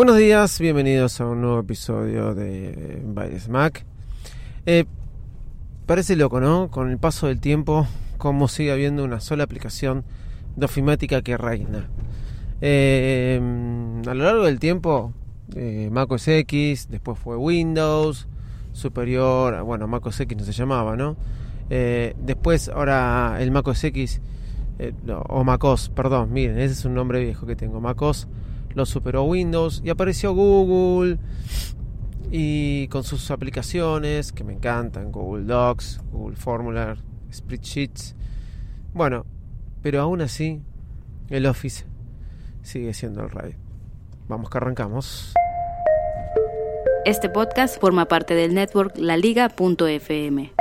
Buenos días, bienvenidos a un nuevo episodio de Baires Mac. Eh, parece loco, ¿no? Con el paso del tiempo, cómo sigue habiendo una sola aplicación de ofimática que reina. Eh, a lo largo del tiempo, eh, Mac OS X, después fue Windows, superior, bueno, Mac OS X no se llamaba, ¿no? Eh, después, ahora el Mac OS X, o MacOS, perdón, miren, ese es un nombre viejo que tengo, MacOS lo superó Windows y apareció Google y con sus aplicaciones que me encantan, Google Docs, Google Formular, Spreadsheets. Bueno, pero aún así el Office sigue siendo el rey. Vamos que arrancamos. Este podcast forma parte del network laliga.fm.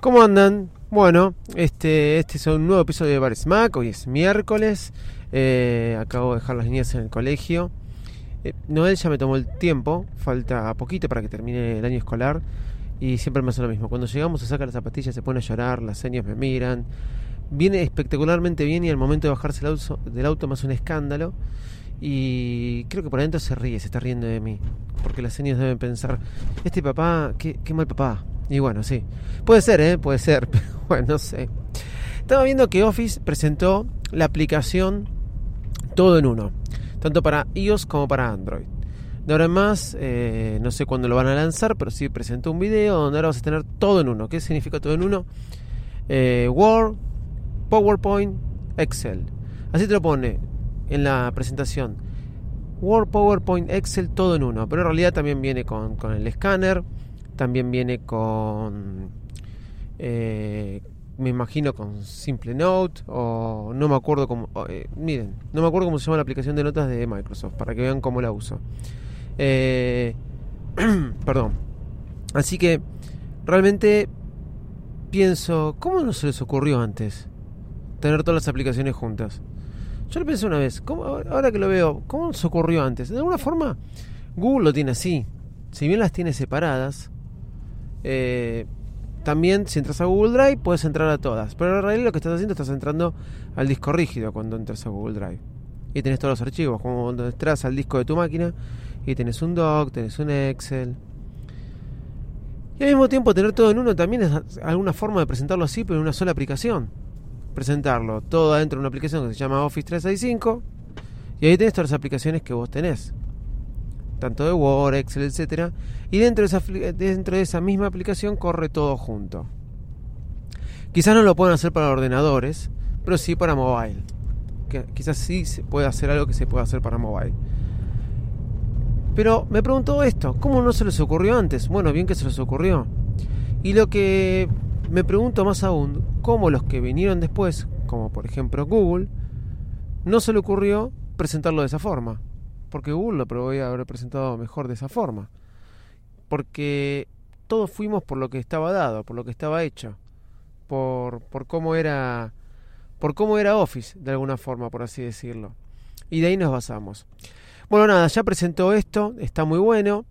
¿Cómo andan? Bueno, este, este es un nuevo episodio de Bar Smack. Hoy es miércoles. Eh, acabo de dejar las niñas en el colegio. Eh, Noel ya me tomó el tiempo. Falta poquito para que termine el año escolar. Y siempre me hace lo mismo. Cuando llegamos se saca las zapatillas, se pone a llorar, las señas me miran. Viene espectacularmente bien y al momento de bajarse del auto, del auto me hace un escándalo. Y creo que por adentro se ríe, se está riendo de mí. Porque las señas deben pensar, este papá, qué, qué mal papá. Y bueno, sí. Puede ser, ¿eh? Puede ser, pero bueno, no sé. Estaba viendo que Office presentó la aplicación todo en uno. Tanto para iOS como para Android. De ahora en más, eh, no sé cuándo lo van a lanzar, pero sí presentó un video donde ahora vas a tener todo en uno. ¿Qué significa todo en uno? Eh, Word, PowerPoint, Excel. Así te lo pone en la presentación. Word, PowerPoint, Excel, todo en uno. Pero en realidad también viene con, con el escáner, también viene con, eh, me imagino con Simple Note o no me acuerdo cómo, eh, miren, no me acuerdo cómo se llama la aplicación de notas de Microsoft para que vean cómo la uso. Eh, perdón. Así que realmente pienso, ¿cómo no se les ocurrió antes tener todas las aplicaciones juntas? Yo lo pensé una vez, ¿cómo, ahora que lo veo, ¿cómo se ocurrió antes? De alguna forma, Google lo tiene así. Si bien las tiene separadas, eh, también si entras a Google Drive puedes entrar a todas. Pero en realidad lo que estás haciendo estás entrando al disco rígido cuando entras a Google Drive. Y tenés todos los archivos, como cuando entras al disco de tu máquina y tenés un doc, tenés un Excel. Y al mismo tiempo tener todo en uno también es alguna forma de presentarlo así, pero en una sola aplicación. Presentarlo todo adentro de una aplicación que se llama Office 365 y ahí tenés todas las aplicaciones que vos tenés tanto de Word, Excel, etcétera, y dentro de, esa, misma aplicación corre todo junto. Quizás no lo puedan hacer para ordenadores, pero sí para mobile. Quizás sí se puede hacer algo que se pueda hacer para mobile. Pero me preguntó esto, ¿cómo no se les ocurrió antes? Bueno, bien que se les ocurrió. Y lo que me pregunto más aún, ¿cómo los que vinieron después, como por ejemplo Google, no se le ocurrió presentarlo de esa forma? Porque Google lo podría haber presentado mejor de esa forma. Porque todos fuimos por lo que estaba dado, por lo que estaba hecho, por, por cómo era por cómo era Office, de alguna forma, por así decirlo. Y de ahí nos basamos. Bueno, nada, ya presentó esto, está muy bueno.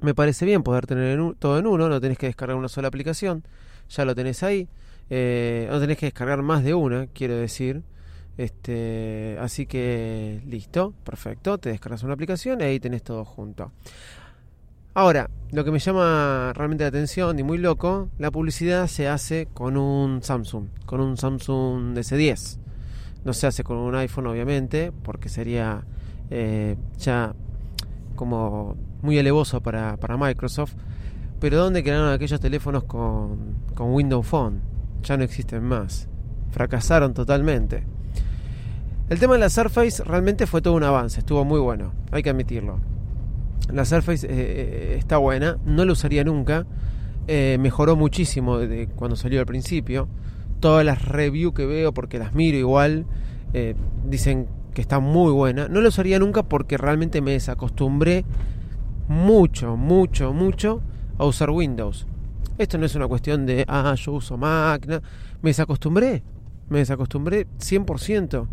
Me parece bien poder tener todo en uno, no tenés que descargar una sola aplicación, ya lo tenés ahí. Eh, no tenés que descargar más de una, quiero decir. Este, así que listo, perfecto, te descargas una aplicación y ahí tenés todo junto. Ahora, lo que me llama realmente la atención y muy loco, la publicidad se hace con un Samsung, con un Samsung S10. No se hace con un iPhone, obviamente, porque sería eh, ya como muy elevoso para, Microsoft. Pero ¿dónde quedaron aquellos teléfonos con Windows Phone? Ya no existen más. Fracasaron totalmente. El tema de la Surface realmente fue todo un avance, estuvo muy bueno, hay que admitirlo. La Surface eh, eh, está buena, no la usaría nunca, eh, mejoró muchísimo desde cuando salió al principio. todas las reviews que veo, porque las miro igual, dicen que está muy buena. No lo usaría nunca porque realmente me desacostumbré mucho, mucho, mucho a usar Windows. Esto no es una cuestión de, ah, yo uso Mac. Me desacostumbré. Me desacostumbré 100%.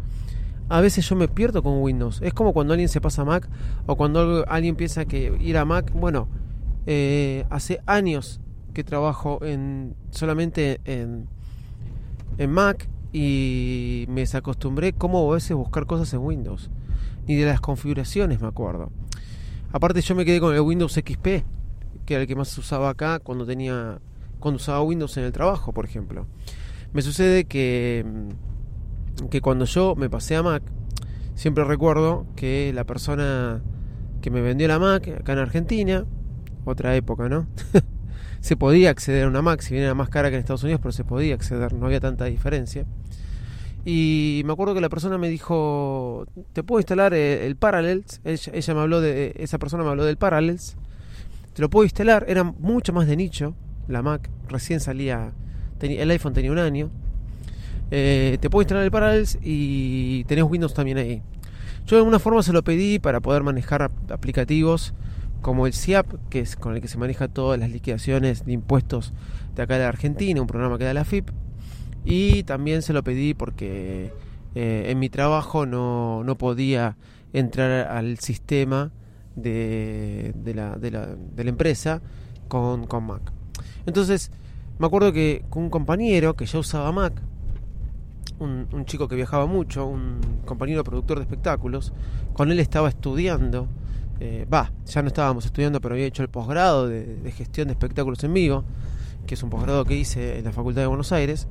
A veces yo me pierdo con Windows. Es como cuando alguien se pasa a Mac o cuando alguien piensa que ir a Mac. Bueno, eh, hace años que trabajo en solamente en, en Mac y me desacostumbré cómo a veces buscar cosas en Windows. Ni de las configuraciones me acuerdo. Aparte yo me quedé con el Windows XP, que era el que más usaba acá cuando tenía cuando usaba Windows en el trabajo, por ejemplo. Me sucede que que cuando yo me pasé a Mac, siempre recuerdo que la persona que me vendió la Mac acá en Argentina, otra época, ¿no? se podía acceder a una Mac, si bien era más cara que en Estados Unidos, pero se podía acceder, no había tanta diferencia. Y me acuerdo que la persona me dijo, ¿te puedo instalar eh, el Parallels? Ella, me habló de, esa persona me habló del Parallels. Te lo puedo instalar, era mucho más de nicho la Mac, recién salía, el iPhone tenía un año. Eh, te puedo instalar el Parallels y tenés Windows también ahí. Yo de alguna forma se lo pedí para poder manejar aplicativos como el SIAP, que es con el que se maneja todas las liquidaciones de impuestos de acá de Argentina, un programa que da la FIP. Y también se lo pedí porque eh, en mi trabajo no, no, podía entrar al sistema de, de, la, de, la, de la empresa con, con Mac. Entonces, me acuerdo que con un compañero que ya usaba Mac, un, chico que viajaba mucho, un compañero productor de espectáculos, con él estaba estudiando eh, va, ya no estábamos estudiando, pero había hecho el posgrado de, gestión de espectáculos en vivo, que es un posgrado que hice en la Facultad de Buenos Aires.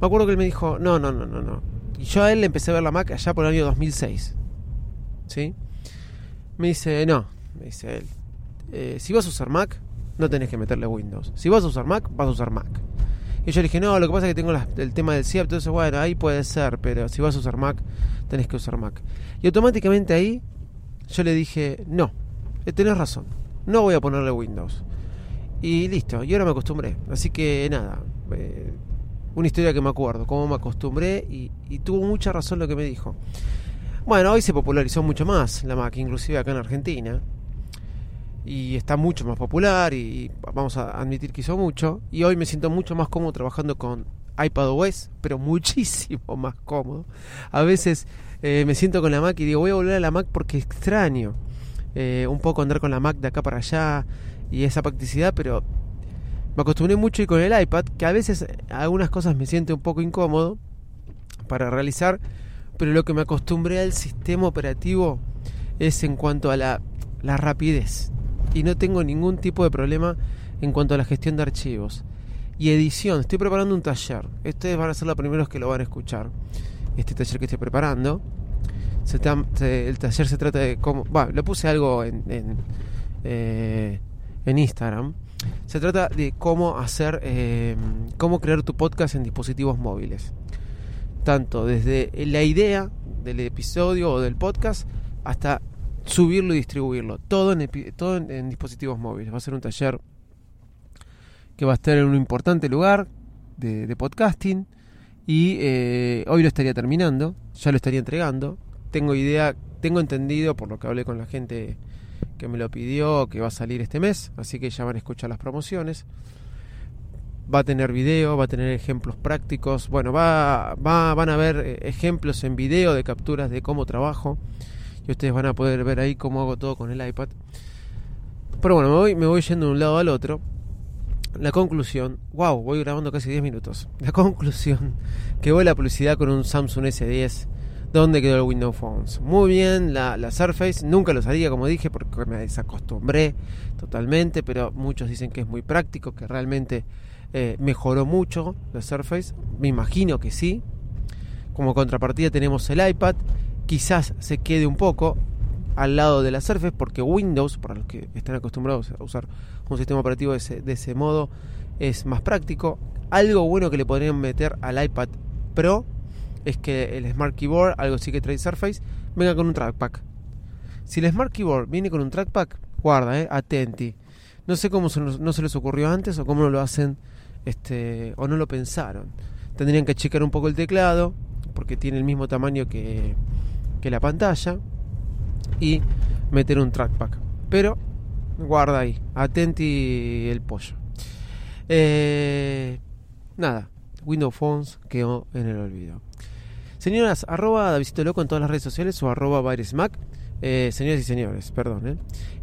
Me acuerdo que él me dijo, no, no, no, no, no. Y yo a él le empecé a ver la Mac allá por el año 2006. ¿Sí? Me dice, no, me dice él, eh, si vas a usar Mac, no tenés que meterle Windows. Si vas a usar Mac, vas a usar Mac. Y yo le dije, no, lo que pasa es que tengo el tema del CIEP, entonces bueno, ahí puede ser, pero si vas a usar Mac, tenés que usar Mac. Y automáticamente ahí yo le dije, no, eh, tenés razón, no voy a ponerle Windows. Y listo, y ahora me acostumbré. Así que nada, eh, una historia que me acuerdo, cómo me acostumbré y, tuvo mucha razón lo que me dijo. Bueno, hoy se popularizó mucho más la Mac, inclusive acá en Argentina. Y está mucho más popular y vamos a admitir que hizo mucho. Y hoy me siento mucho más cómodo trabajando con iPadOS, pero muchísimo más cómodo. A veces eh, me siento con la Mac y digo, voy a volver a la Mac porque extraño eh, un poco andar con la Mac de acá para allá y esa practicidad, pero me acostumbré mucho y con el iPad, que a veces algunas cosas me siento un poco incómodo para realizar, pero lo que me acostumbré al sistema operativo es en cuanto a la, la rapidez. Y no tengo ningún tipo de problema en cuanto a la gestión de archivos. Y edición, estoy preparando un taller. Ustedes van a ser los primeros que lo van a escuchar este taller que estoy preparando. el taller se trata de cómo. Bueno, le puse algo en, en, eh, en Instagram. Se trata de cómo hacer. Eh, cómo crear tu podcast en dispositivos móviles. Tanto desde la idea del episodio o del podcast hasta subirlo y distribuirlo. Todo en, todo en dispositivos móviles. Va a ser un taller que va a estar en un importante lugar de, podcasting y eh, hoy lo estaría terminando, ya lo estaría entregando. Tengo idea, tengo entendido por lo que hablé con la gente que me lo pidió que va a salir este mes, así que ya van a escuchar las promociones. Va a tener video, va a tener ejemplos prácticos. Bueno, va, va, van a ver eh, ejemplos en video de capturas de cómo trabajo. Y ustedes van a poder ver ahí cómo hago todo con el iPad. Pero bueno, me voy, me voy yendo de un lado al otro la conclusión, wow, voy grabando casi 10 minutos. La conclusión, que voy la publicidad con un Samsung S10. ¿Dónde quedó el Windows Phones? Muy bien, la, la, Surface, nunca lo haría como dije porque me desacostumbré totalmente, pero muchos dicen que es muy práctico, que realmente eh, mejoró mucho la Surface. Me imagino que sí. Como contrapartida tenemos el iPad, quizás se quede un poco al lado de la Surface porque Windows, para los que están acostumbrados a usar un sistema operativo de ese, modo, es más práctico. Algo bueno que le podrían meter al iPad Pro es que el Smart Keyboard, algo sí que trae Surface, venga con un trackpad. Si el Smart Keyboard viene con un trackpad, guarda, eh, atenti. No sé cómo no se les ocurrió antes o cómo no lo hacen este, o no lo pensaron. tendrían que checar un poco el teclado, porque tiene el mismo tamaño que, que la pantalla, y meter un trackpad. Pero guarda ahí, atenti el pollo. Eh, nada, Windows Phones quedó en el olvido. Señoras, arroba Davisito Loco en todas las redes sociales o arroba Mac. Eh, señoras y señores, perdón. ¿eh?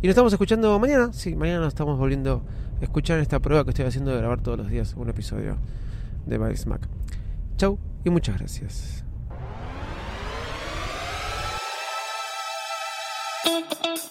Y nos estamos escuchando mañana. Sí, mañana nos estamos volviendo a escuchar esta prueba que estoy haciendo de grabar todos los días un episodio de Virus Mac. Chau y muchas gracias. Thank you.